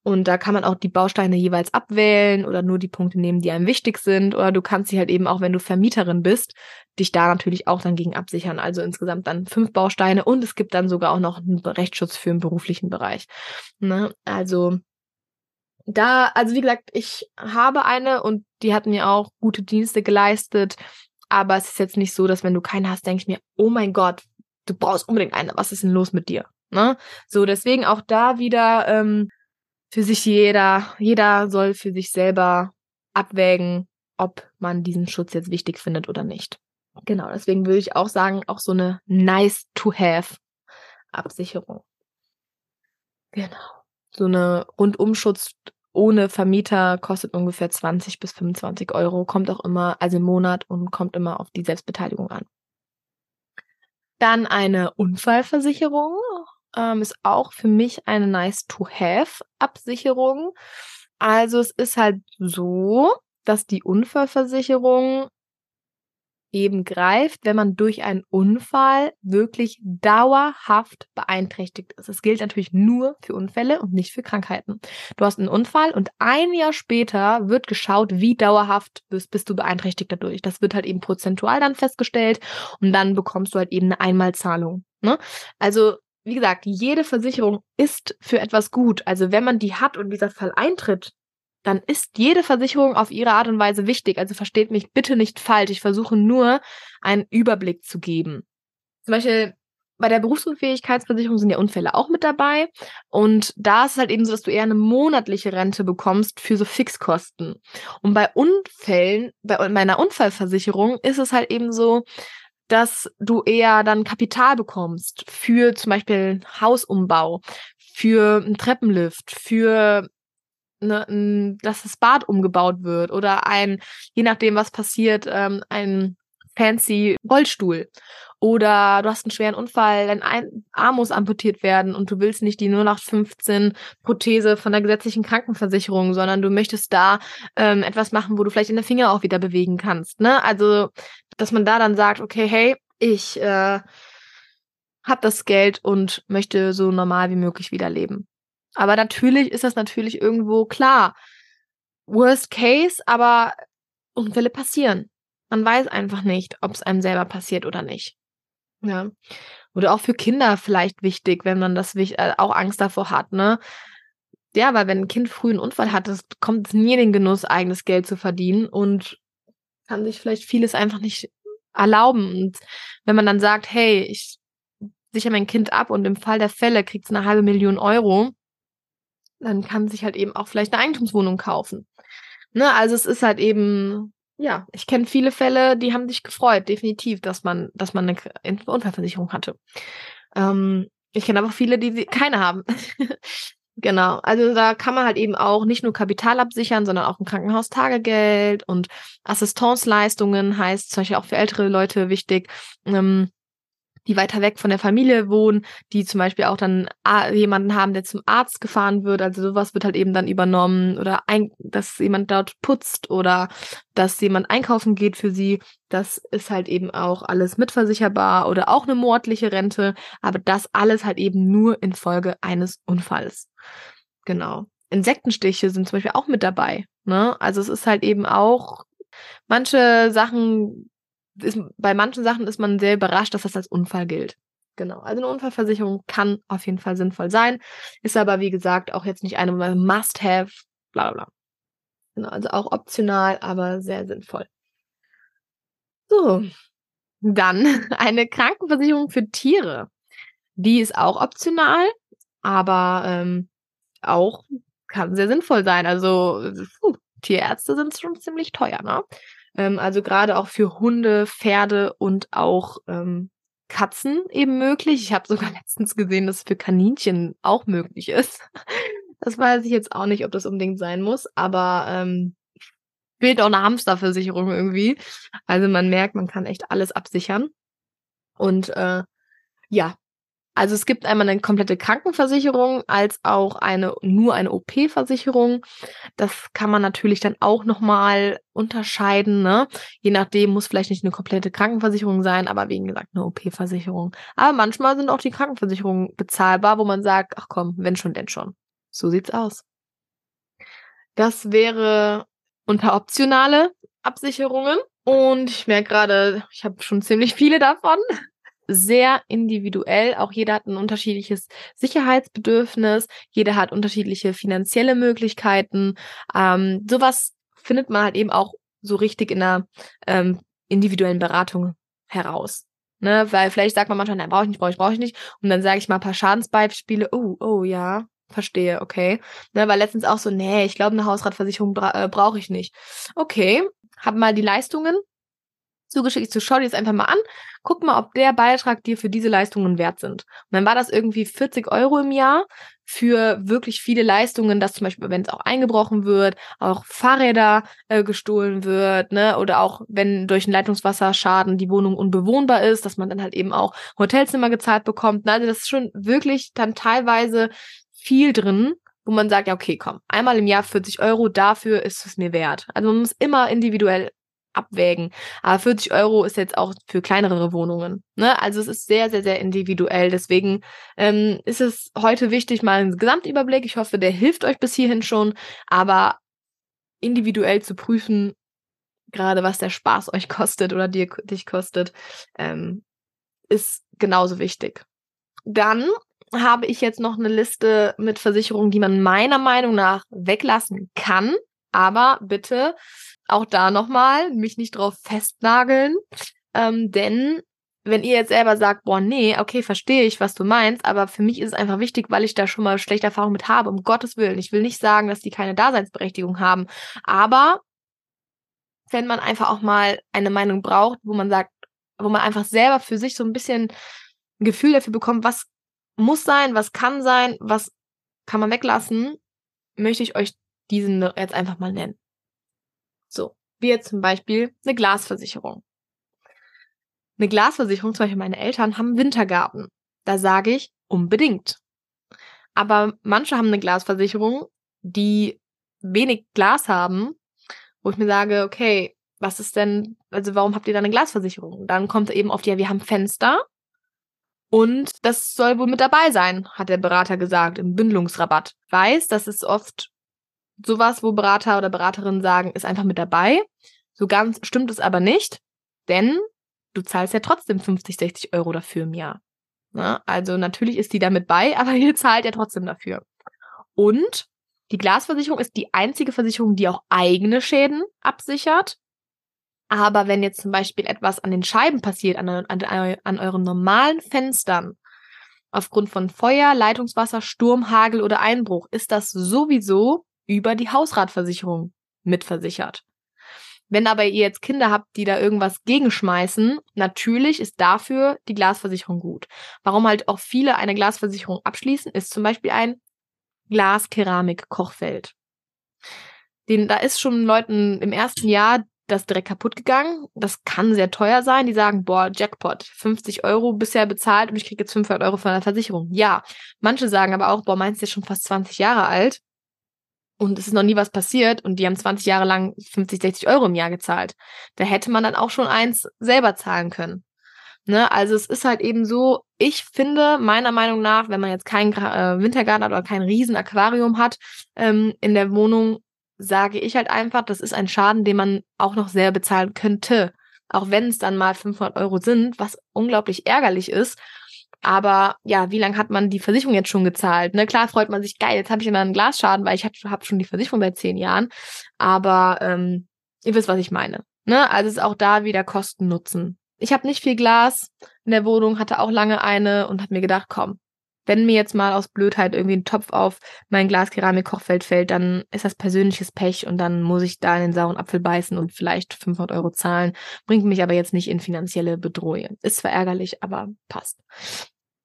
Und da kann man auch die Bausteine jeweils abwählen oder nur die Punkte nehmen, die einem wichtig sind. Oder du kannst sie halt eben auch, wenn du Vermieterin bist, dich da natürlich auch dann gegen absichern. Also insgesamt dann fünf Bausteine und es gibt dann sogar auch noch einen Rechtsschutz für den beruflichen Bereich. Ne? Also da, also wie gesagt, ich habe eine und die hat mir auch gute Dienste geleistet. Aber es ist jetzt nicht so, dass wenn du keine hast, denke ich mir, oh mein Gott, du brauchst unbedingt eine. Was ist denn los mit dir? Ne? So, deswegen auch da wieder ähm, für sich jeder, jeder soll für sich selber abwägen, ob man diesen Schutz jetzt wichtig findet oder nicht. Genau, deswegen würde ich auch sagen, auch so eine nice to have Absicherung. Genau. So eine Rundumschutz ohne Vermieter kostet ungefähr 20 bis 25 Euro, kommt auch immer, also im Monat und kommt immer auf die Selbstbeteiligung an. Dann eine Unfallversicherung ähm, ist auch für mich eine nice to have Absicherung. Also es ist halt so, dass die Unfallversicherung eben greift, wenn man durch einen Unfall wirklich dauerhaft beeinträchtigt ist. Es gilt natürlich nur für Unfälle und nicht für Krankheiten. Du hast einen Unfall und ein Jahr später wird geschaut, wie dauerhaft bist, bist du beeinträchtigt dadurch. Das wird halt eben prozentual dann festgestellt und dann bekommst du halt eben eine Einmalzahlung. Ne? Also wie gesagt, jede Versicherung ist für etwas gut. Also wenn man die hat und dieser Fall eintritt, dann ist jede Versicherung auf ihre Art und Weise wichtig. Also versteht mich bitte nicht falsch. Ich versuche nur, einen Überblick zu geben. Zum Beispiel bei der Berufsunfähigkeitsversicherung sind ja Unfälle auch mit dabei. Und da ist es halt eben so, dass du eher eine monatliche Rente bekommst für so Fixkosten. Und bei Unfällen, bei, bei einer Unfallversicherung ist es halt eben so, dass du eher dann Kapital bekommst für zum Beispiel Hausumbau, für einen Treppenlift, für ne, dass das Bad umgebaut wird oder ein, je nachdem, was passiert, ähm, ein fancy Rollstuhl. Oder du hast einen schweren Unfall, dein Arm muss amputiert werden und du willst nicht die 0815 Prothese von der gesetzlichen Krankenversicherung, sondern du möchtest da ähm, etwas machen, wo du vielleicht deine Finger auch wieder bewegen kannst. Ne? Also, dass man da dann sagt, okay, hey, ich äh, habe das Geld und möchte so normal wie möglich wieder leben. Aber natürlich ist das natürlich irgendwo klar. Worst case, aber Unfälle passieren. Man weiß einfach nicht, ob es einem selber passiert oder nicht. Ja. Oder auch für Kinder vielleicht wichtig, wenn man das äh, auch Angst davor hat, ne? Ja, weil wenn ein Kind früh einen Unfall hat, das bekommt es nie in den Genuss, eigenes Geld zu verdienen und kann sich vielleicht vieles einfach nicht erlauben. Und wenn man dann sagt, hey, ich sichere mein Kind ab und im Fall der Fälle kriegt es eine halbe Million Euro, dann kann sich halt eben auch vielleicht eine Eigentumswohnung kaufen. Ne, also es ist halt eben, ja, ich kenne viele Fälle, die haben sich gefreut, definitiv, dass man, dass man eine Unfallversicherung hatte. Ähm, ich kenne aber viele, die keine haben. genau. Also da kann man halt eben auch nicht nur Kapital absichern, sondern auch ein Krankenhaustagegeld und Assistenzleistungen heißt zum Beispiel auch für ältere Leute wichtig. Ähm, die weiter weg von der Familie wohnen, die zum Beispiel auch dann jemanden haben, der zum Arzt gefahren wird. Also sowas wird halt eben dann übernommen oder ein, dass jemand dort putzt oder dass jemand einkaufen geht für sie. Das ist halt eben auch alles mitversicherbar oder auch eine mordliche Rente. Aber das alles halt eben nur infolge eines Unfalls. Genau. Insektenstiche sind zum Beispiel auch mit dabei. Ne? Also es ist halt eben auch manche Sachen ist, bei manchen Sachen ist man sehr überrascht, dass das als Unfall gilt. Genau. Also eine Unfallversicherung kann auf jeden Fall sinnvoll sein, ist aber wie gesagt auch jetzt nicht eine Must-have, bla bla bla. Genau, also auch optional, aber sehr sinnvoll. So, dann eine Krankenversicherung für Tiere. Die ist auch optional, aber ähm, auch kann sehr sinnvoll sein. Also puh, Tierärzte sind schon ziemlich teuer, ne? Ähm, also gerade auch für Hunde, Pferde und auch ähm, Katzen eben möglich. Ich habe sogar letztens gesehen, dass es für Kaninchen auch möglich ist. Das weiß ich jetzt auch nicht, ob das unbedingt sein muss, aber ähm, fehlt auch eine Hamsterversicherung irgendwie. Also man merkt, man kann echt alles absichern. Und äh, ja, also es gibt einmal eine komplette Krankenversicherung als auch eine nur eine OP-Versicherung. Das kann man natürlich dann auch nochmal unterscheiden. Ne? Je nachdem muss vielleicht nicht eine komplette Krankenversicherung sein, aber wie gesagt eine OP-Versicherung. Aber manchmal sind auch die Krankenversicherungen bezahlbar, wo man sagt, ach komm, wenn schon, denn schon. So sieht's aus. Das wäre unter optionale Absicherungen. Und ich merke gerade, ich habe schon ziemlich viele davon sehr individuell. Auch jeder hat ein unterschiedliches Sicherheitsbedürfnis. Jeder hat unterschiedliche finanzielle Möglichkeiten. Ähm, sowas findet man halt eben auch so richtig in der ähm, individuellen Beratung heraus. Ne, weil vielleicht sagt man manchmal, nein, brauche ich nicht, brauche ich, brauche ich nicht. Und dann sage ich mal ein paar Schadensbeispiele. Oh, oh ja, verstehe, okay. Ne, weil letztens auch so, nee, ich glaube, eine Hausratversicherung bra äh, brauche ich nicht. Okay, hab mal die Leistungen zugeschickt. Ich so, schau dir das einfach mal an. Guck mal, ob der Beitrag dir für diese Leistungen wert sind. Und dann war das irgendwie 40 Euro im Jahr für wirklich viele Leistungen, dass zum Beispiel, wenn es auch eingebrochen wird, auch Fahrräder äh, gestohlen wird, ne, oder auch wenn durch einen Leitungswasserschaden die Wohnung unbewohnbar ist, dass man dann halt eben auch Hotelzimmer gezahlt bekommt. Ne? Also das ist schon wirklich dann teilweise viel drin, wo man sagt, ja, okay, komm, einmal im Jahr 40 Euro, dafür ist es mir wert. Also man muss immer individuell abwägen. Aber 40 Euro ist jetzt auch für kleinere Wohnungen. Ne? Also es ist sehr, sehr, sehr individuell. Deswegen ähm, ist es heute wichtig, mal einen Gesamtüberblick. Ich hoffe, der hilft euch bis hierhin schon. Aber individuell zu prüfen, gerade was der Spaß euch kostet oder dir, dich kostet, ähm, ist genauso wichtig. Dann habe ich jetzt noch eine Liste mit Versicherungen, die man meiner Meinung nach weglassen kann. Aber bitte auch da nochmal mich nicht drauf festnageln. Ähm, denn wenn ihr jetzt selber sagt, boah, nee, okay, verstehe ich, was du meinst, aber für mich ist es einfach wichtig, weil ich da schon mal schlechte Erfahrungen mit habe, um Gottes Willen. Ich will nicht sagen, dass die keine Daseinsberechtigung haben, aber wenn man einfach auch mal eine Meinung braucht, wo man sagt, wo man einfach selber für sich so ein bisschen ein Gefühl dafür bekommt, was muss sein, was kann sein, was kann man weglassen, möchte ich euch diesen jetzt einfach mal nennen. So, wie jetzt zum Beispiel eine Glasversicherung. Eine Glasversicherung, zum Beispiel meine Eltern haben Wintergarten. Da sage ich unbedingt. Aber manche haben eine Glasversicherung, die wenig Glas haben, wo ich mir sage, okay, was ist denn, also warum habt ihr da eine Glasversicherung? Dann kommt eben auf die, ja, wir haben Fenster und das soll wohl mit dabei sein, hat der Berater gesagt, im Bündelungsrabatt. Weiß, dass es oft sowas, wo Berater oder Beraterinnen sagen, ist einfach mit dabei. So ganz stimmt es aber nicht, denn du zahlst ja trotzdem 50, 60 Euro dafür im Jahr. Ne? Also natürlich ist die da mit bei, aber ihr zahlt ja trotzdem dafür. Und die Glasversicherung ist die einzige Versicherung, die auch eigene Schäden absichert. Aber wenn jetzt zum Beispiel etwas an den Scheiben passiert, an, an, an euren normalen Fenstern, aufgrund von Feuer, Leitungswasser, Sturm, Hagel oder Einbruch, ist das sowieso über die Hausratversicherung mitversichert. Wenn aber ihr jetzt Kinder habt, die da irgendwas gegenschmeißen, natürlich ist dafür die Glasversicherung gut. Warum halt auch viele eine Glasversicherung abschließen, ist zum Beispiel ein Glas-Keramik-Kochfeld. Den, da ist schon Leuten im ersten Jahr das direkt kaputt gegangen. Das kann sehr teuer sein. Die sagen, boah, Jackpot, 50 Euro bisher bezahlt und ich kriege jetzt 500 Euro von der Versicherung. Ja, manche sagen aber auch, boah, meinst du ist schon fast 20 Jahre alt und es ist noch nie was passiert und die haben 20 Jahre lang 50, 60 Euro im Jahr gezahlt. Da hätte man dann auch schon eins selber zahlen können. Ne? Also es ist halt eben so, ich finde meiner Meinung nach, wenn man jetzt keinen äh, Wintergarten hat oder kein riesen Aquarium hat ähm, in der Wohnung, sage ich halt einfach, das ist ein Schaden, den man auch noch sehr bezahlen könnte. Auch wenn es dann mal 500 Euro sind, was unglaublich ärgerlich ist. Aber ja, wie lange hat man die Versicherung jetzt schon gezahlt? Ne? Klar freut man sich, geil, jetzt habe ich immer einen Glasschaden, weil ich habe schon die Versicherung seit zehn Jahren. Aber ähm, ihr wisst, was ich meine. Ne? Also ist auch da wieder Kosten nutzen. Ich habe nicht viel Glas in der Wohnung, hatte auch lange eine und habe mir gedacht, komm, wenn mir jetzt mal aus Blödheit irgendwie ein Topf auf mein Glas-Keramik-Kochfeld fällt, dann ist das persönliches Pech und dann muss ich da in den sauren Apfel beißen und vielleicht 500 Euro zahlen. Bringt mich aber jetzt nicht in finanzielle Bedrohung. Ist zwar ärgerlich, aber passt.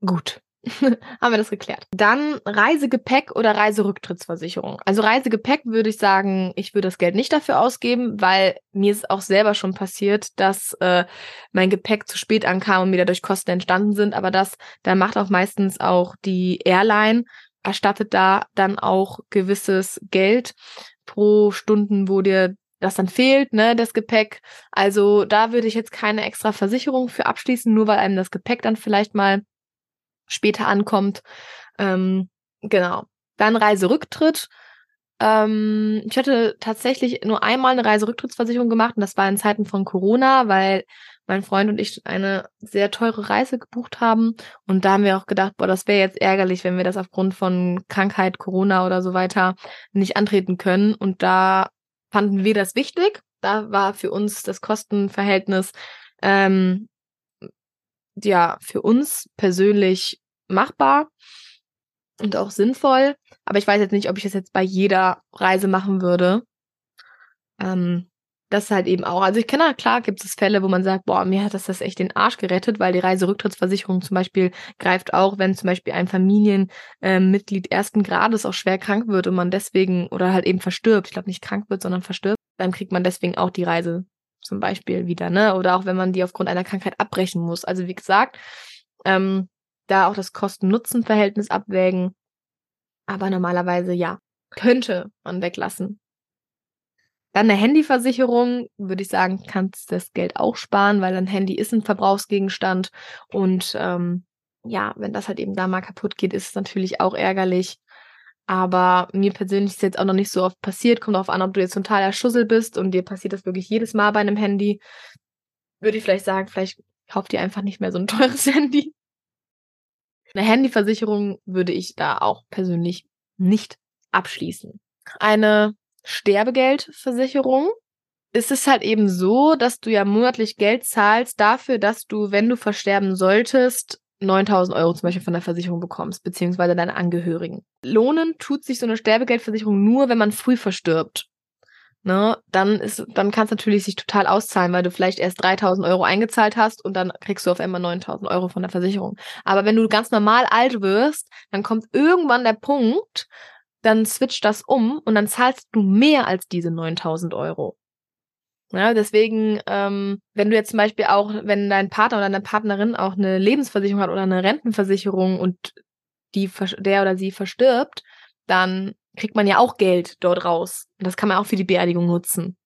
Gut. haben wir das geklärt. Dann Reisegepäck oder Reiserücktrittsversicherung. Also Reisegepäck würde ich sagen, ich würde das Geld nicht dafür ausgeben, weil mir ist auch selber schon passiert, dass äh, mein Gepäck zu spät ankam und mir dadurch Kosten entstanden sind. Aber das, da macht auch meistens auch die Airline, erstattet da dann auch gewisses Geld pro Stunden, wo dir das dann fehlt, ne, das Gepäck. Also da würde ich jetzt keine extra Versicherung für abschließen, nur weil einem das Gepäck dann vielleicht mal später ankommt. Ähm, genau. Dann Reiserücktritt. Ähm, ich hatte tatsächlich nur einmal eine Reiserücktrittsversicherung gemacht und das war in Zeiten von Corona, weil mein Freund und ich eine sehr teure Reise gebucht haben. Und da haben wir auch gedacht, boah, das wäre jetzt ärgerlich, wenn wir das aufgrund von Krankheit, Corona oder so weiter nicht antreten können. Und da fanden wir das wichtig. Da war für uns das Kostenverhältnis ähm, ja für uns persönlich machbar. und auch sinnvoll. Aber ich weiß jetzt nicht, ob ich das jetzt bei jeder Reise machen würde. Ähm, das ist halt eben auch. Also ich kenne, klar gibt es Fälle, wo man sagt, boah, mir hat das das echt den Arsch gerettet, weil die Reiserücktrittsversicherung zum Beispiel greift auch, wenn zum Beispiel ein Familienmitglied äh, ersten Grades auch schwer krank wird und man deswegen oder halt eben verstirbt. Ich glaube nicht krank wird, sondern verstirbt. Dann kriegt man deswegen auch die Reise zum Beispiel wieder, ne? Oder auch wenn man die aufgrund einer Krankheit abbrechen muss. Also wie gesagt, ähm, da auch das Kosten-Nutzen-Verhältnis abwägen. Aber normalerweise ja, könnte man weglassen. Dann eine Handyversicherung, würde ich sagen, kannst das Geld auch sparen, weil ein Handy ist ein Verbrauchsgegenstand. Und ähm, ja, wenn das halt eben da mal kaputt geht, ist es natürlich auch ärgerlich. Aber mir persönlich ist jetzt auch noch nicht so oft passiert. Kommt darauf an, ob du jetzt totaler Schussel bist und dir passiert das wirklich jedes Mal bei einem Handy. Würde ich vielleicht sagen, vielleicht kauft ihr einfach nicht mehr so ein teures Handy. Eine Handyversicherung würde ich da auch persönlich nicht abschließen. Eine Sterbegeldversicherung ist es halt eben so, dass du ja monatlich Geld zahlst dafür, dass du, wenn du versterben solltest, 9000 Euro zum Beispiel von der Versicherung bekommst, beziehungsweise deine Angehörigen. Lohnen tut sich so eine Sterbegeldversicherung nur, wenn man früh verstirbt. Ne, dann ist, dann kann es natürlich sich total auszahlen, weil du vielleicht erst 3000 Euro eingezahlt hast und dann kriegst du auf einmal 9000 Euro von der Versicherung. Aber wenn du ganz normal alt wirst, dann kommt irgendwann der Punkt, dann switcht das um und dann zahlst du mehr als diese 9000 Euro. Ja, deswegen, ähm, wenn du jetzt zum Beispiel auch, wenn dein Partner oder deine Partnerin auch eine Lebensversicherung hat oder eine Rentenversicherung und die, der oder sie verstirbt, dann kriegt man ja auch Geld dort raus. Und das kann man auch für die Beerdigung nutzen.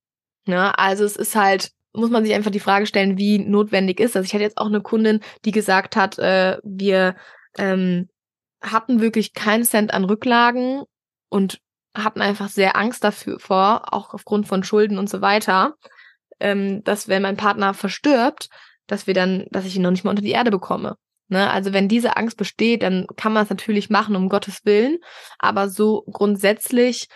Ja, also es ist halt, muss man sich einfach die Frage stellen, wie notwendig ist das. Ich hatte jetzt auch eine Kundin, die gesagt hat, äh, wir ähm, hatten wirklich keinen Cent an Rücklagen und hatten einfach sehr Angst dafür vor, auch aufgrund von Schulden und so weiter, ähm, dass wenn mein Partner verstirbt, dass wir dann, dass ich ihn noch nicht mal unter die Erde bekomme. Ne? Also wenn diese Angst besteht, dann kann man es natürlich machen, um Gottes Willen. Aber so grundsätzlich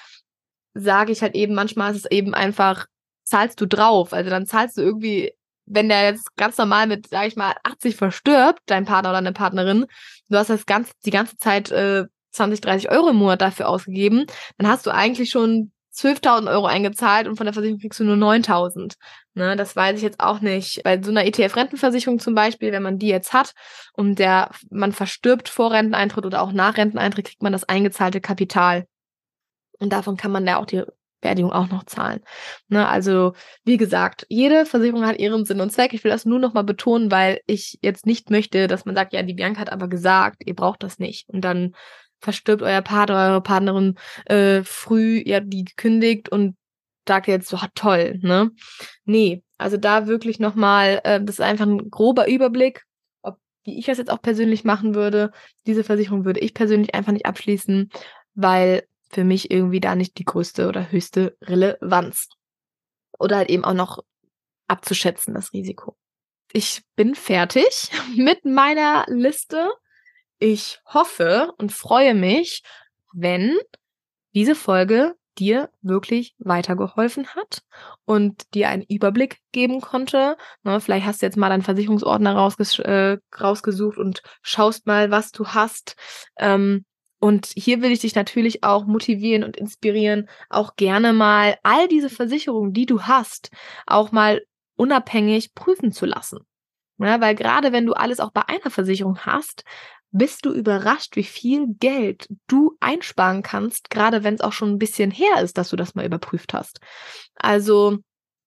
sage ich halt eben, manchmal ist es eben einfach, zahlst du drauf. Also dann zahlst du irgendwie, wenn der jetzt ganz normal mit, sag ich mal, 80 verstirbt, dein Partner oder deine Partnerin, du hast das ganz, die ganze Zeit äh, 20, 30 Euro im Monat dafür ausgegeben, dann hast du eigentlich schon 12.000 Euro eingezahlt und von der Versicherung kriegst du nur 9.000. Ne, das weiß ich jetzt auch nicht. Bei so einer ETF-Rentenversicherung zum Beispiel, wenn man die jetzt hat und der man verstirbt vor Renteneintritt oder auch nach Renteneintritt, kriegt man das eingezahlte Kapital. Und davon kann man da auch die Beerdigung auch noch zahlen. Ne, also, wie gesagt, jede Versicherung hat ihren Sinn und Zweck. Ich will das nur nochmal betonen, weil ich jetzt nicht möchte, dass man sagt, ja, die Bianca hat aber gesagt, ihr braucht das nicht. Und dann verstirbt euer Partner, eure Partnerin äh, früh, ihr habt die gekündigt und sagt jetzt so, toll, ne? Nee, also da wirklich nochmal, äh, das ist einfach ein grober Überblick, ob, wie ich das jetzt auch persönlich machen würde. Diese Versicherung würde ich persönlich einfach nicht abschließen, weil für mich irgendwie da nicht die größte oder höchste Relevanz. Oder halt eben auch noch abzuschätzen, das Risiko. Ich bin fertig mit meiner Liste ich hoffe und freue mich, wenn diese Folge dir wirklich weitergeholfen hat und dir einen Überblick geben konnte. Ne, vielleicht hast du jetzt mal deinen Versicherungsordner rausges äh, rausgesucht und schaust mal, was du hast. Ähm, und hier will ich dich natürlich auch motivieren und inspirieren, auch gerne mal all diese Versicherungen, die du hast, auch mal unabhängig prüfen zu lassen. Ja, weil gerade wenn du alles auch bei einer Versicherung hast, bist du überrascht, wie viel Geld du einsparen kannst, gerade wenn es auch schon ein bisschen her ist, dass du das mal überprüft hast. Also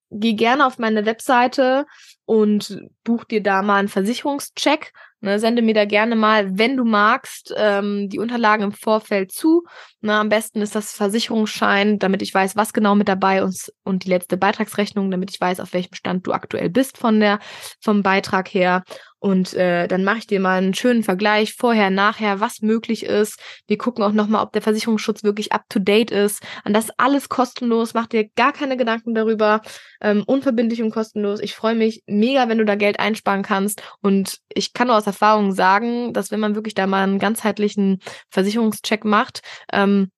geh gerne auf meine Webseite und buch dir da mal einen Versicherungscheck. Ne, sende mir da gerne mal, wenn du magst, ähm, die Unterlagen im Vorfeld zu. Na, am besten ist das Versicherungsschein, damit ich weiß, was genau mit dabei ist und die letzte Beitragsrechnung, damit ich weiß, auf welchem Stand du aktuell bist von der vom Beitrag her. Und äh, dann mache ich dir mal einen schönen Vergleich vorher, nachher, was möglich ist. Wir gucken auch nochmal, ob der Versicherungsschutz wirklich up-to-date ist. Und das alles kostenlos. Mach dir gar keine Gedanken darüber. Ähm, unverbindlich und kostenlos. Ich freue mich mega, wenn du da Geld einsparen kannst. Und ich kann nur aus Erfahrung sagen, dass wenn man wirklich da mal einen ganzheitlichen Versicherungscheck macht, ähm,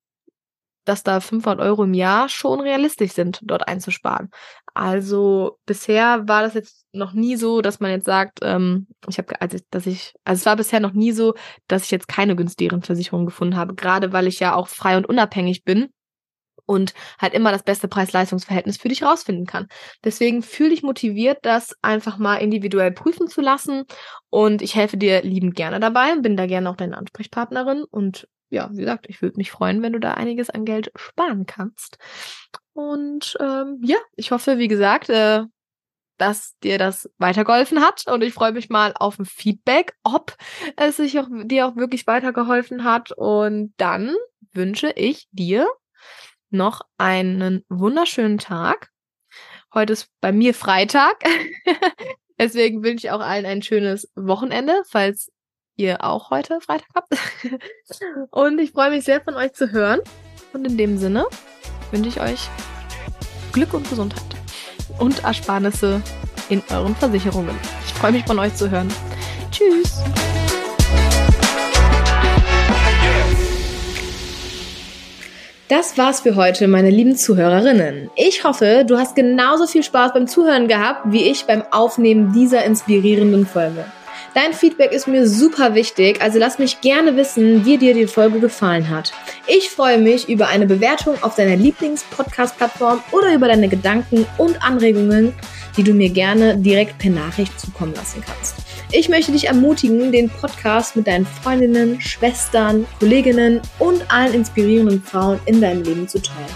dass da 500 Euro im Jahr schon realistisch sind, dort einzusparen. Also bisher war das jetzt noch nie so, dass man jetzt sagt, ähm, ich habe, also dass ich, also es war bisher noch nie so, dass ich jetzt keine günstigeren Versicherungen gefunden habe, gerade weil ich ja auch frei und unabhängig bin und halt immer das beste Preis-Leistungs-Verhältnis für dich rausfinden kann. Deswegen fühle dich motiviert, das einfach mal individuell prüfen zu lassen und ich helfe dir liebend gerne dabei, bin da gerne auch deine Ansprechpartnerin und ja, wie gesagt, ich würde mich freuen, wenn du da einiges an Geld sparen kannst. Und ähm, ja, ich hoffe, wie gesagt, äh, dass dir das weitergeholfen hat. Und ich freue mich mal auf ein Feedback, ob es sich auch, dir auch wirklich weitergeholfen hat. Und dann wünsche ich dir noch einen wunderschönen Tag. Heute ist bei mir Freitag. Deswegen wünsche ich auch allen ein schönes Wochenende, falls ihr auch heute Freitag habt. Und ich freue mich sehr von euch zu hören. Und in dem Sinne wünsche ich euch Glück und Gesundheit und Ersparnisse in euren Versicherungen. Ich freue mich von euch zu hören. Tschüss. Das war's für heute, meine lieben Zuhörerinnen. Ich hoffe, du hast genauso viel Spaß beim Zuhören gehabt wie ich beim Aufnehmen dieser inspirierenden Folge. Dein Feedback ist mir super wichtig, also lass mich gerne wissen, wie dir die Folge gefallen hat. Ich freue mich über eine Bewertung auf deiner Lieblings-Podcast-Plattform oder über deine Gedanken und Anregungen, die du mir gerne direkt per Nachricht zukommen lassen kannst. Ich möchte dich ermutigen, den Podcast mit deinen Freundinnen, Schwestern, Kolleginnen und allen inspirierenden Frauen in deinem Leben zu teilen.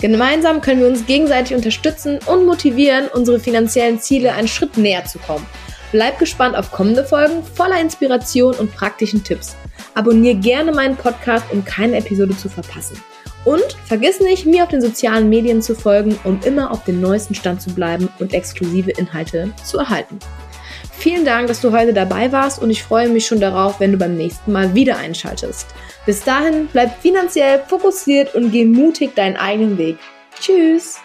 Gemeinsam können wir uns gegenseitig unterstützen und motivieren, unsere finanziellen Ziele einen Schritt näher zu kommen. Bleib gespannt auf kommende Folgen voller Inspiration und praktischen Tipps. Abonnier gerne meinen Podcast, um keine Episode zu verpassen. Und vergiss nicht, mir auf den sozialen Medien zu folgen, um immer auf dem neuesten Stand zu bleiben und exklusive Inhalte zu erhalten. Vielen Dank, dass du heute dabei warst und ich freue mich schon darauf, wenn du beim nächsten Mal wieder einschaltest. Bis dahin, bleib finanziell fokussiert und geh mutig deinen eigenen Weg. Tschüss!